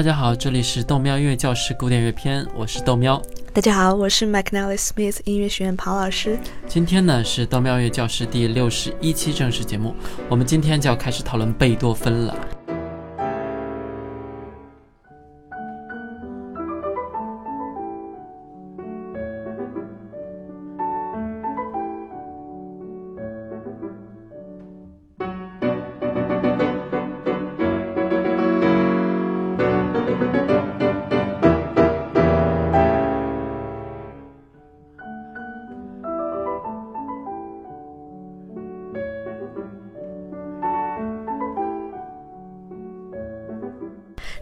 大家好，这里是豆喵音乐教室古典乐篇，我是豆喵。大家好，我是 McNally Smith 音乐学院庞老师。今天呢是豆喵音乐教室第六十一期正式节目，我们今天就要开始讨论贝多芬了。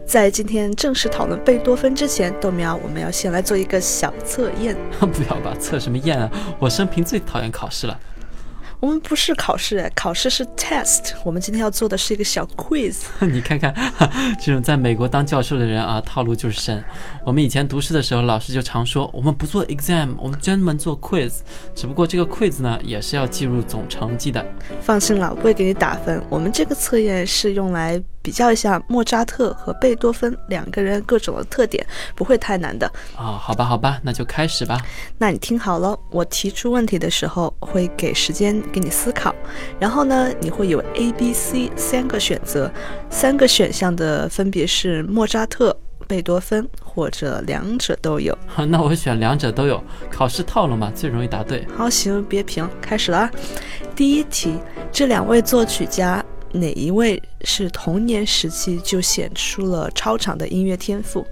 在今天正式讨论贝多芬之前，豆苗，我们要先来做一个小测验。不要吧，测什么验啊？我生平最讨厌考试了。我们不是考试，考试是 test。我们今天要做的是一个小 quiz。你看看，这种在美国当教授的人啊，套路就是深。我们以前读书的时候，老师就常说，我们不做 exam，我们专门做 quiz。只不过这个 quiz 呢，也是要计入总成绩的。放心了，不会给你打分。我们这个测验是用来。比较一下莫扎特和贝多芬两个人各种的特点，不会太难的啊。好吧，好吧，那就开始吧。那你听好了，我提出问题的时候会给时间给你思考，然后呢，你会有 A、B、C 三个选择，三个选项的分别是莫扎特、贝多芬或者两者都有。那我选两者都有，考试套路嘛，最容易答对。好，行，别评，开始了。第一题，这两位作曲家。哪一位是童年时期就显出了超长的音乐天赋？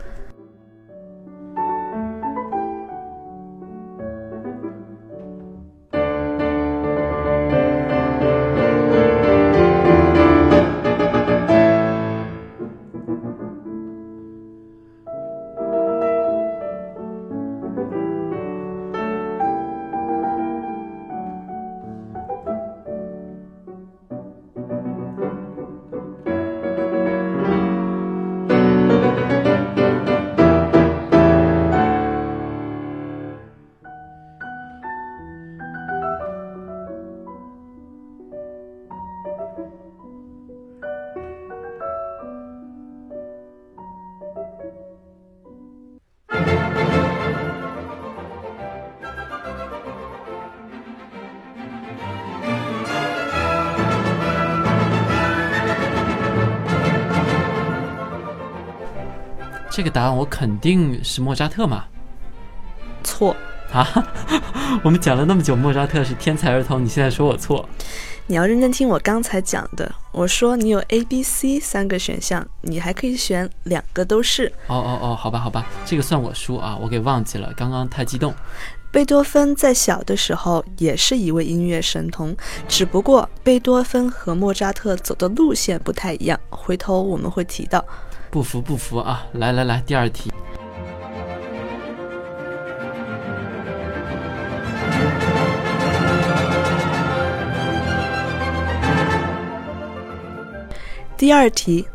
这个答案我肯定是莫扎特嘛？错啊！我们讲了那么久莫扎特是天才儿童，你现在说我错？你要认真听我刚才讲的。我说你有 A、B、C 三个选项，你还可以选两个都是。哦哦哦，好吧好吧，这个算我输啊，我给忘记了，刚刚太激动。贝多芬在小的时候也是一位音乐神童，只不过贝多芬和莫扎特走的路线不太一样，回头我们会提到。不服不服啊！来来来，第二题。第二题，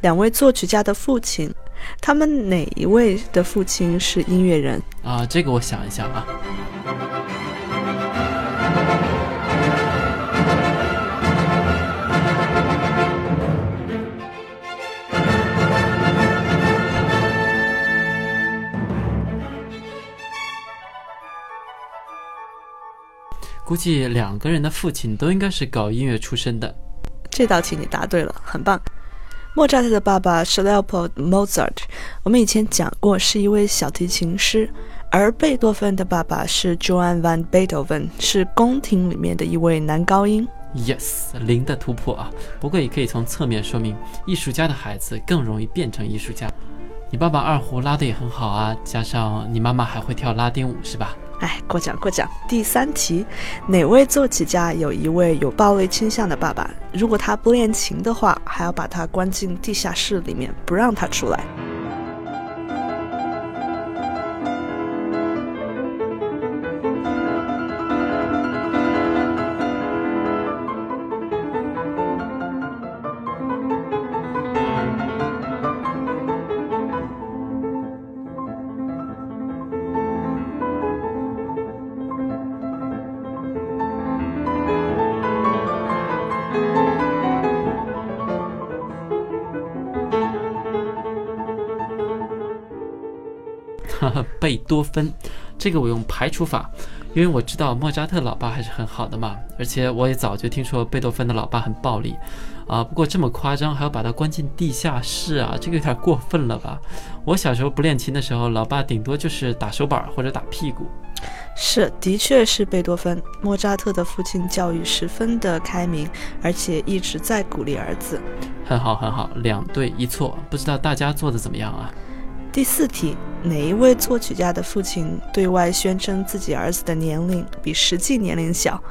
两位作曲家的父亲，他们哪一位的父亲是音乐人？啊，这个我想一下啊。估计两个人的父亲都应该是搞音乐出身的。这道题你答对了，很棒。莫扎特的爸爸是 Leopold Mozart，我们以前讲过是一位小提琴师，而贝多芬的爸爸是 Johann van Beethoven，是宫廷里面的一位男高音。Yes，零的突破啊！不过也可以从侧面说明，艺术家的孩子更容易变成艺术家。你爸爸二胡拉的也很好啊，加上你妈妈还会跳拉丁舞，是吧？哎，过奖过奖。第三题，哪位作曲家有一位有暴力倾向的爸爸？如果他不练琴的话，还要把他关进地下室里面，不让他出来。多芬。这个我用排除法，因为我知道莫扎特老爸还是很好的嘛，而且我也早就听说贝多芬的老爸很暴力，啊，不过这么夸张还要把他关进地下室啊，这个有点过分了吧？我小时候不练琴的时候，老爸顶多就是打手板或者打屁股。是，的确是贝多芬。莫扎特的父亲教育十分的开明，而且一直在鼓励儿子。很好，很好，两对一错。不知道大家做的怎么样啊？第四题，哪一位作曲家的父亲对外宣称自己儿子的年龄比实际年龄小？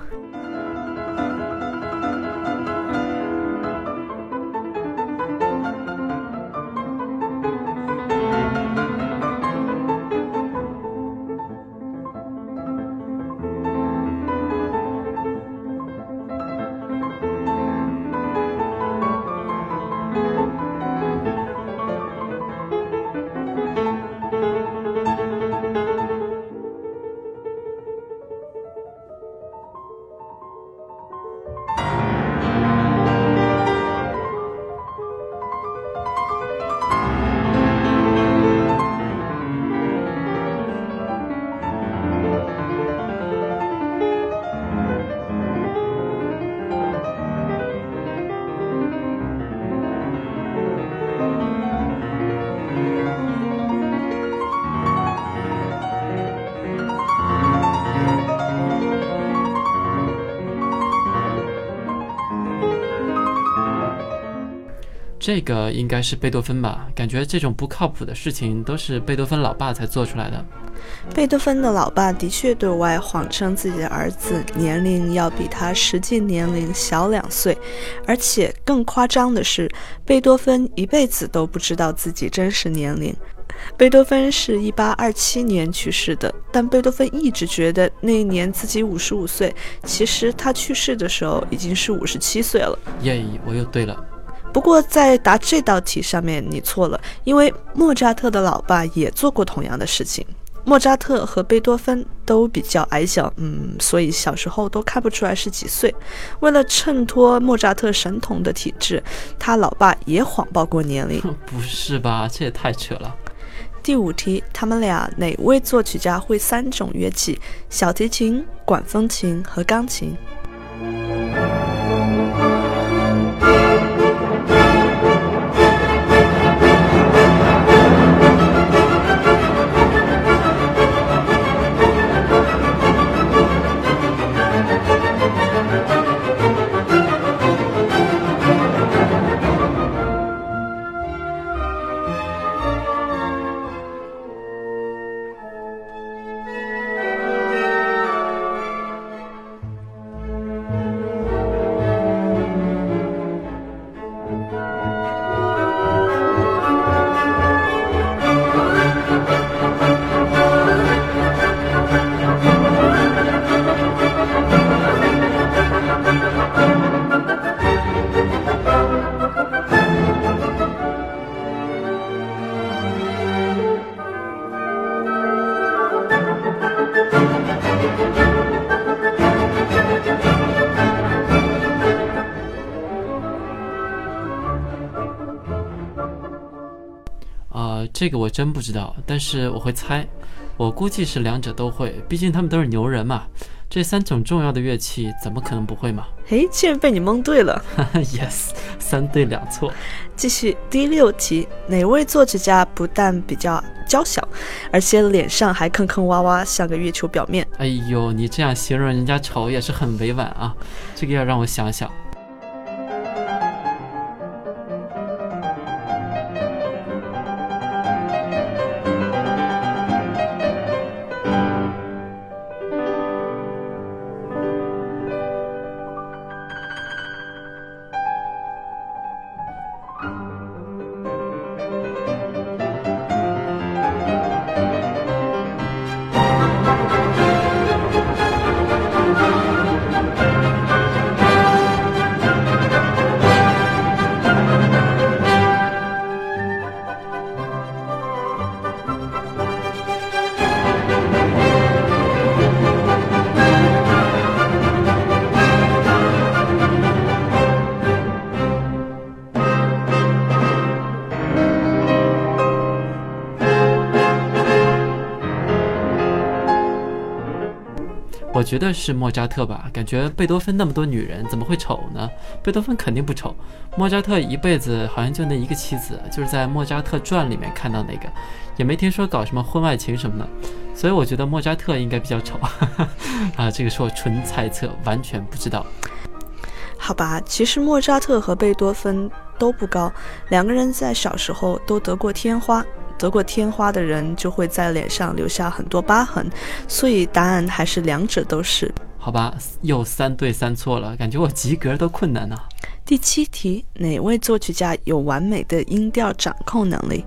这个应该是贝多芬吧？感觉这种不靠谱的事情都是贝多芬老爸才做出来的。贝多芬的老爸的确对外谎称自己的儿子年龄要比他实际年龄小两岁，而且更夸张的是，贝多芬一辈子都不知道自己真实年龄。贝多芬是一八二七年去世的，但贝多芬一直觉得那一年自己五十五岁，其实他去世的时候已经是五十七岁了。耶，我又对了。不过在答这道题上面你错了，因为莫扎特的老爸也做过同样的事情。莫扎特和贝多芬都比较矮小，嗯，所以小时候都看不出来是几岁。为了衬托莫扎特神童的体质，他老爸也谎报过年龄。不是吧？这也太扯了。第五题，他们俩哪位作曲家会三种乐器？小提琴、管风琴和钢琴。这个我真不知道，但是我会猜，我估计是两者都会，毕竟他们都是牛人嘛。这三种重要的乐器怎么可能不会嘛？嘿，竟然被你蒙对了！Yes，三对两错。继续第六题，哪位作曲家不但比较娇小，而且脸上还坑坑洼洼，像个月球表面？哎呦，你这样形容人家丑也是很委婉啊，这个要让我想想。我觉得是莫扎特吧，感觉贝多芬那么多女人，怎么会丑呢？贝多芬肯定不丑，莫扎特一辈子好像就那一个妻子，就是在《莫扎特传》里面看到那个，也没听说搞什么婚外情什么的，所以我觉得莫扎特应该比较丑 啊，这个是我纯猜测，完全不知道。好吧，其实莫扎特和贝多芬都不高，两个人在小时候都得过天花。得过天花的人就会在脸上留下很多疤痕，所以答案还是两者都是。好吧，又三对三错了，感觉我及格都困难呢。第七题，哪位作曲家有完美的音调掌控能力？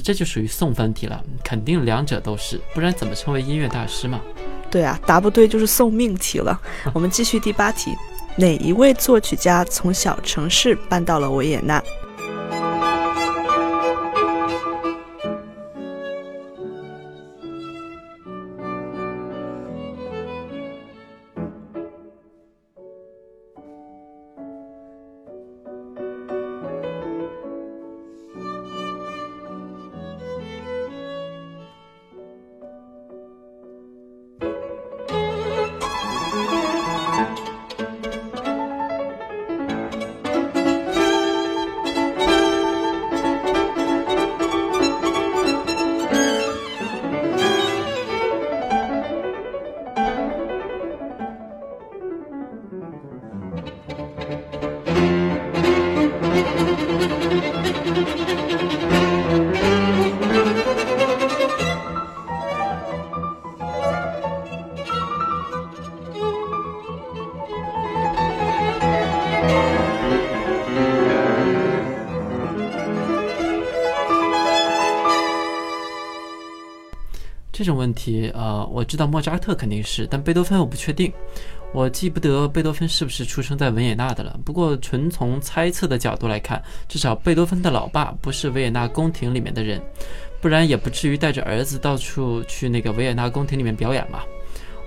这就属于送分题了，肯定两者都是，不然怎么称为音乐大师嘛？对啊，答不对就是送命题了。我们继续第八题，哪一位作曲家从小城市搬到了维也纳？呃，我知道莫扎特肯定是，但贝多芬我不确定。我记不得贝多芬是不是出生在维也纳的了。不过纯从猜测的角度来看，至少贝多芬的老爸不是维也纳宫廷里面的人，不然也不至于带着儿子到处去那个维也纳宫廷里面表演嘛。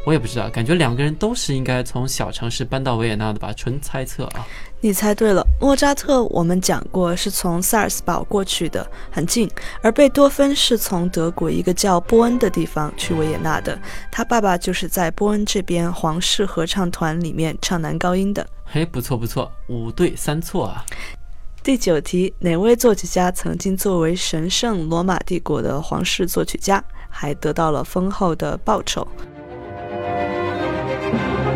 我也不知道，感觉两个人都是应该从小城市搬到维也纳的吧？纯猜测啊。你猜对了，莫扎特我们讲过是从萨尔斯堡过去的，很近；而贝多芬是从德国一个叫波恩的地方去维也纳的，他爸爸就是在波恩这边皇室合唱团里面唱男高音的。嘿，不错不错，五对三错啊。第九题，哪位作曲家曾经作为神圣罗马帝国的皇室作曲家，还得到了丰厚的报酬？应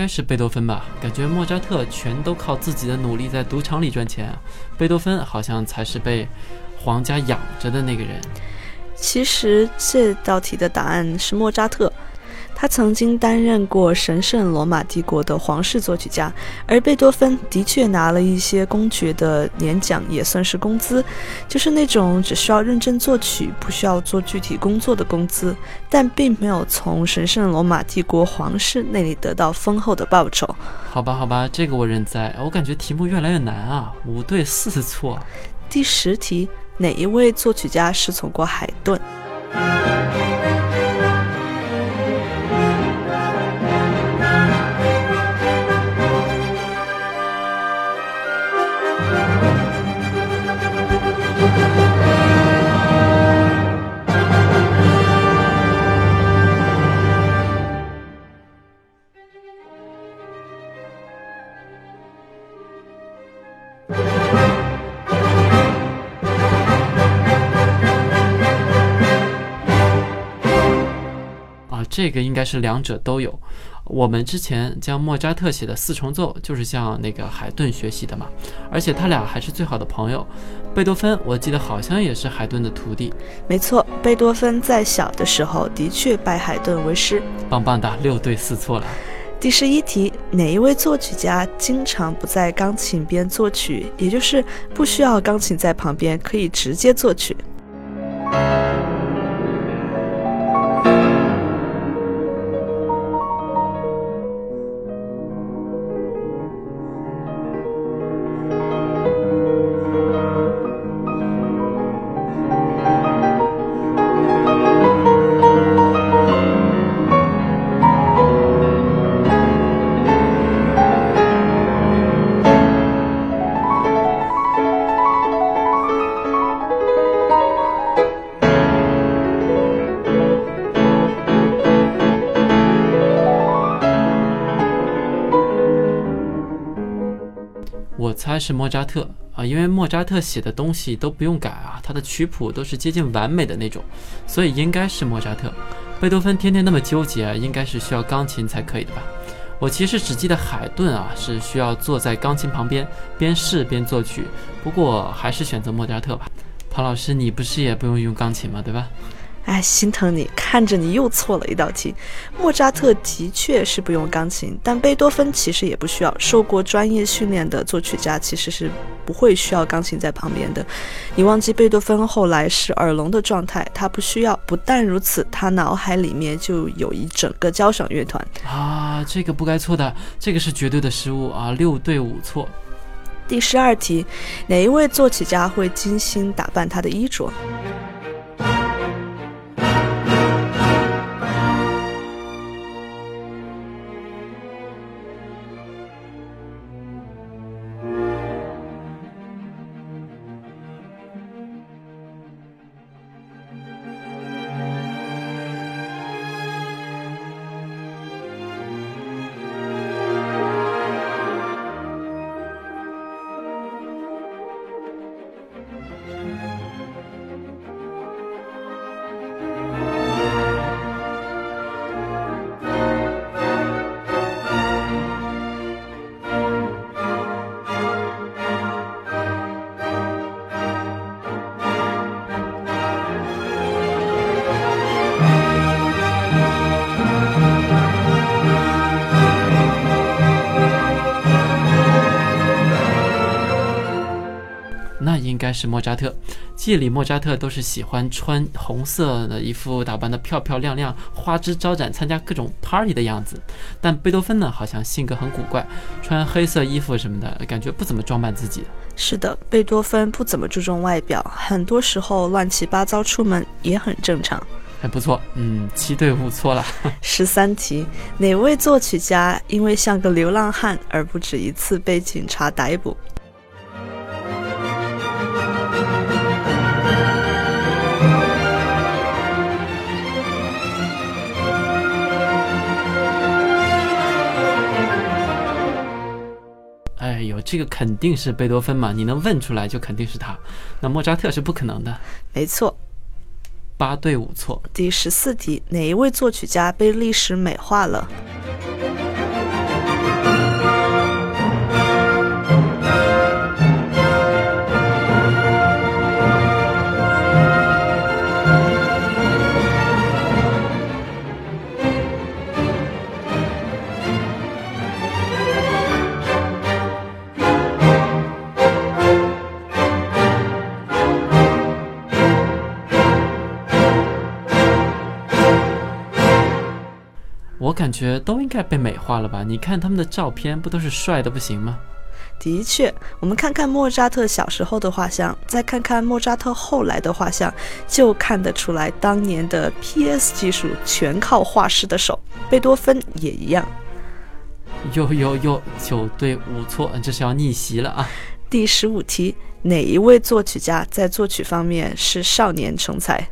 应该是贝多芬吧？感觉莫扎特全都靠自己的努力在赌场里赚钱，贝多芬好像才是被皇家养着的那个人。其实这道题的答案是莫扎特。他曾经担任过神圣罗马帝国的皇室作曲家，而贝多芬的确拿了一些公爵的年奖，也算是工资，就是那种只需要认真作曲，不需要做具体工作的工资，但并没有从神圣罗马帝国皇室那里得到丰厚的报酬。好吧，好吧，这个我认栽。我感觉题目越来越难啊，五对四错。第十题，哪一位作曲家师从过海顿？这个应该是两者都有。我们之前将莫扎特写的四重奏就是向那个海顿学习的嘛，而且他俩还是最好的朋友。贝多芬，我记得好像也是海顿的徒弟。没错，贝多芬在小的时候的确拜海顿为师。棒棒的，六对四错了。第十一题，哪一位作曲家经常不在钢琴边作曲，也就是不需要钢琴在旁边，可以直接作曲？是莫扎特啊，因为莫扎特写的东西都不用改啊，他的曲谱都是接近完美的那种，所以应该是莫扎特。贝多芬天天那么纠结，应该是需要钢琴才可以的吧？我其实只记得海顿啊是需要坐在钢琴旁边边试边作曲，不过还是选择莫扎特吧。庞老师，你不是也不用用钢琴吗？对吧？哎，心疼你，看着你又错了一道题。莫扎特的确是不用钢琴，但贝多芬其实也不需要。受过专业训练的作曲家其实是不会需要钢琴在旁边的。你忘记贝多芬后来是耳聋的状态，他不需要。不但如此，他脑海里面就有一整个交响乐团啊！这个不该错的，这个是绝对的失误啊！六对五错。第十二题，哪一位作曲家会精心打扮他的衣着？是莫扎特，记忆里莫扎特都是喜欢穿红色的衣服，打扮的漂漂亮亮、花枝招展，参加各种 party 的样子。但贝多芬呢，好像性格很古怪，穿黑色衣服什么的，感觉不怎么装扮自己。是的，贝多芬不怎么注重外表，很多时候乱七八糟出门也很正常。还不错，嗯，七对五错了。十三题，哪位作曲家因为像个流浪汉而不止一次被警察逮捕？这个肯定是贝多芬嘛？你能问出来就肯定是他。那莫扎特是不可能的。没错，八对五错。第十四题，哪一位作曲家被历史美化了？感觉都应该被美化了吧？你看他们的照片，不都是帅的不行吗？的确，我们看看莫扎特小时候的画像，再看看莫扎特后来的画像，就看得出来，当年的 PS 技术全靠画师的手。贝多芬也一样。哟哟哟，九对五错，这是要逆袭了啊！第十五题，哪一位作曲家在作曲方面是少年成才？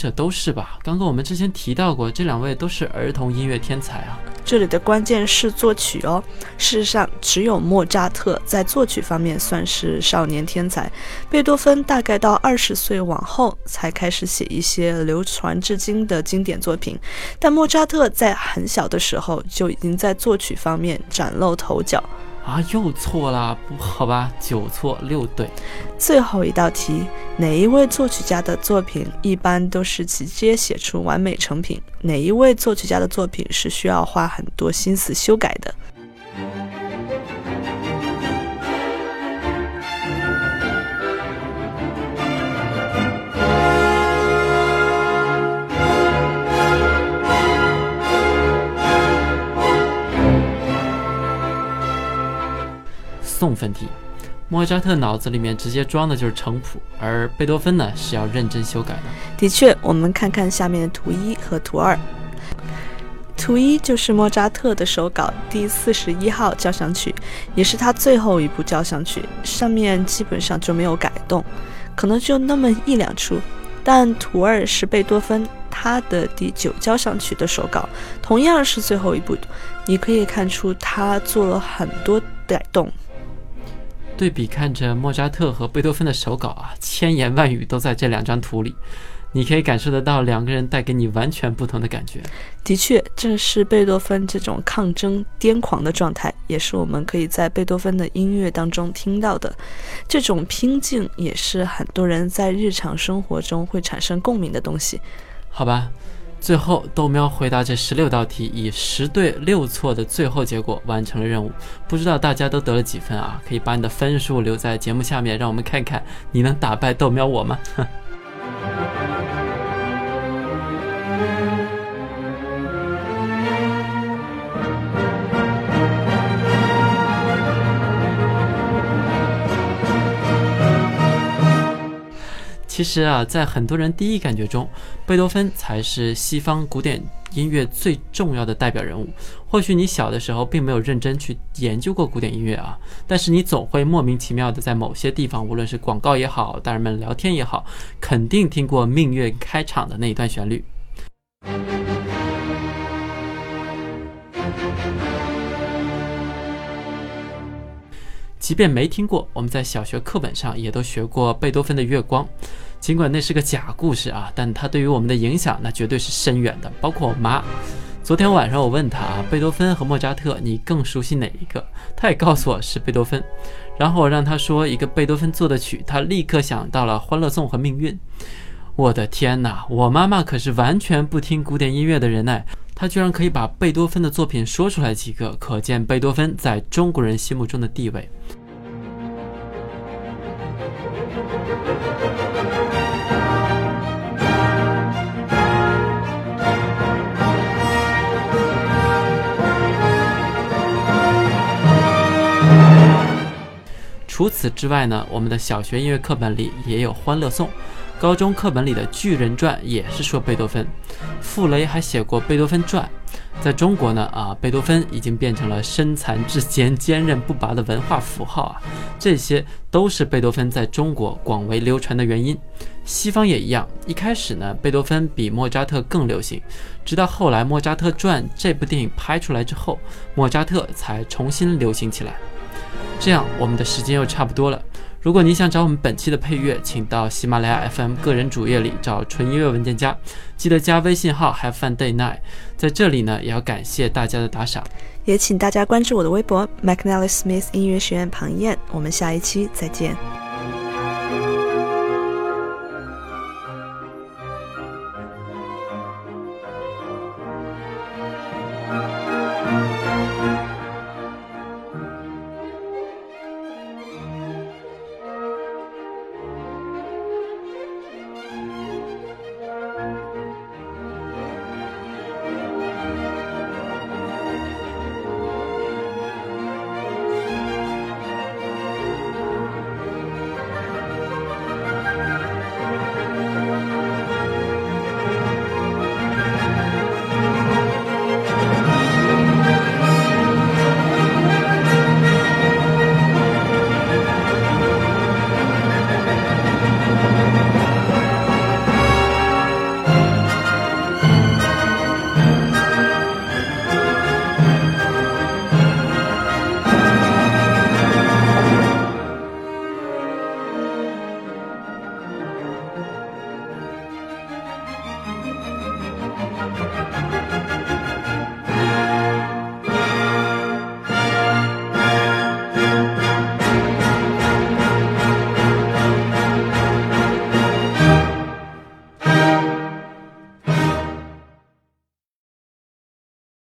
者都是吧？刚刚我们之前提到过，这两位都是儿童音乐天才啊。这里的关键是作曲哦。事实上，只有莫扎特在作曲方面算是少年天才，贝多芬大概到二十岁往后才开始写一些流传至今的经典作品。但莫扎特在很小的时候就已经在作曲方面崭露头角。啊，又错了，不好吧？九错六对。最后一道题，哪一位作曲家的作品一般都是直接写出完美成品？哪一位作曲家的作品是需要花很多心思修改的？部分题，莫扎特脑子里面直接装的就是成谱，而贝多芬呢是要认真修改的。的确，我们看看下面的图一和图二。图一就是莫扎特的手稿第四十一号交响曲，也是他最后一部交响曲，上面基本上就没有改动，可能就那么一两处。但图二是贝多芬他的第九交响曲的手稿，同样是最后一部，你可以看出他做了很多改动。对比看着莫扎特和贝多芬的手稿啊，千言万语都在这两张图里，你可以感受得到两个人带给你完全不同的感觉。的确，正是贝多芬这种抗争、癫狂的状态，也是我们可以在贝多芬的音乐当中听到的。这种拼劲，也是很多人在日常生活中会产生共鸣的东西。好吧。最后，豆喵回答这十六道题，以十对六错的最后结果完成了任务。不知道大家都得了几分啊？可以把你的分数留在节目下面，让我们看看你能打败豆喵我吗？其实啊，在很多人第一感觉中，贝多芬才是西方古典音乐最重要的代表人物。或许你小的时候并没有认真去研究过古典音乐啊，但是你总会莫名其妙的在某些地方，无论是广告也好，大人们聊天也好，肯定听过《命运》开场的那一段旋律。即便没听过，我们在小学课本上也都学过贝多芬的《月光》。尽管那是个假故事啊，但它对于我们的影响那绝对是深远的。包括我妈，昨天晚上我问她啊，贝多芬和莫扎特，你更熟悉哪一个？她也告诉我是贝多芬。然后我让她说一个贝多芬做的曲，她立刻想到了《欢乐颂》和《命运》。我的天哪，我妈妈可是完全不听古典音乐的人呢，她居然可以把贝多芬的作品说出来几个，可见贝多芬在中国人心目中的地位。除此之外呢，我们的小学音乐课本里也有《欢乐颂》，高中课本里的《巨人传》也是说贝多芬。傅雷还写过《贝多芬传》。在中国呢，啊，贝多芬已经变成了身残志坚、坚韧不拔的文化符号啊，这些都是贝多芬在中国广为流传的原因。西方也一样，一开始呢，贝多芬比莫扎特更流行，直到后来《莫扎特传》这部电影拍出来之后，莫扎特才重新流行起来。这样，我们的时间又差不多了。如果你想找我们本期的配乐，请到喜马拉雅 FM 个人主页里找纯音乐文件夹，记得加微信号 Have Fun Day Night。在这里呢，也要感谢大家的打赏，也请大家关注我的微博 McNally Smith 音乐学院庞燕。我们下一期再见。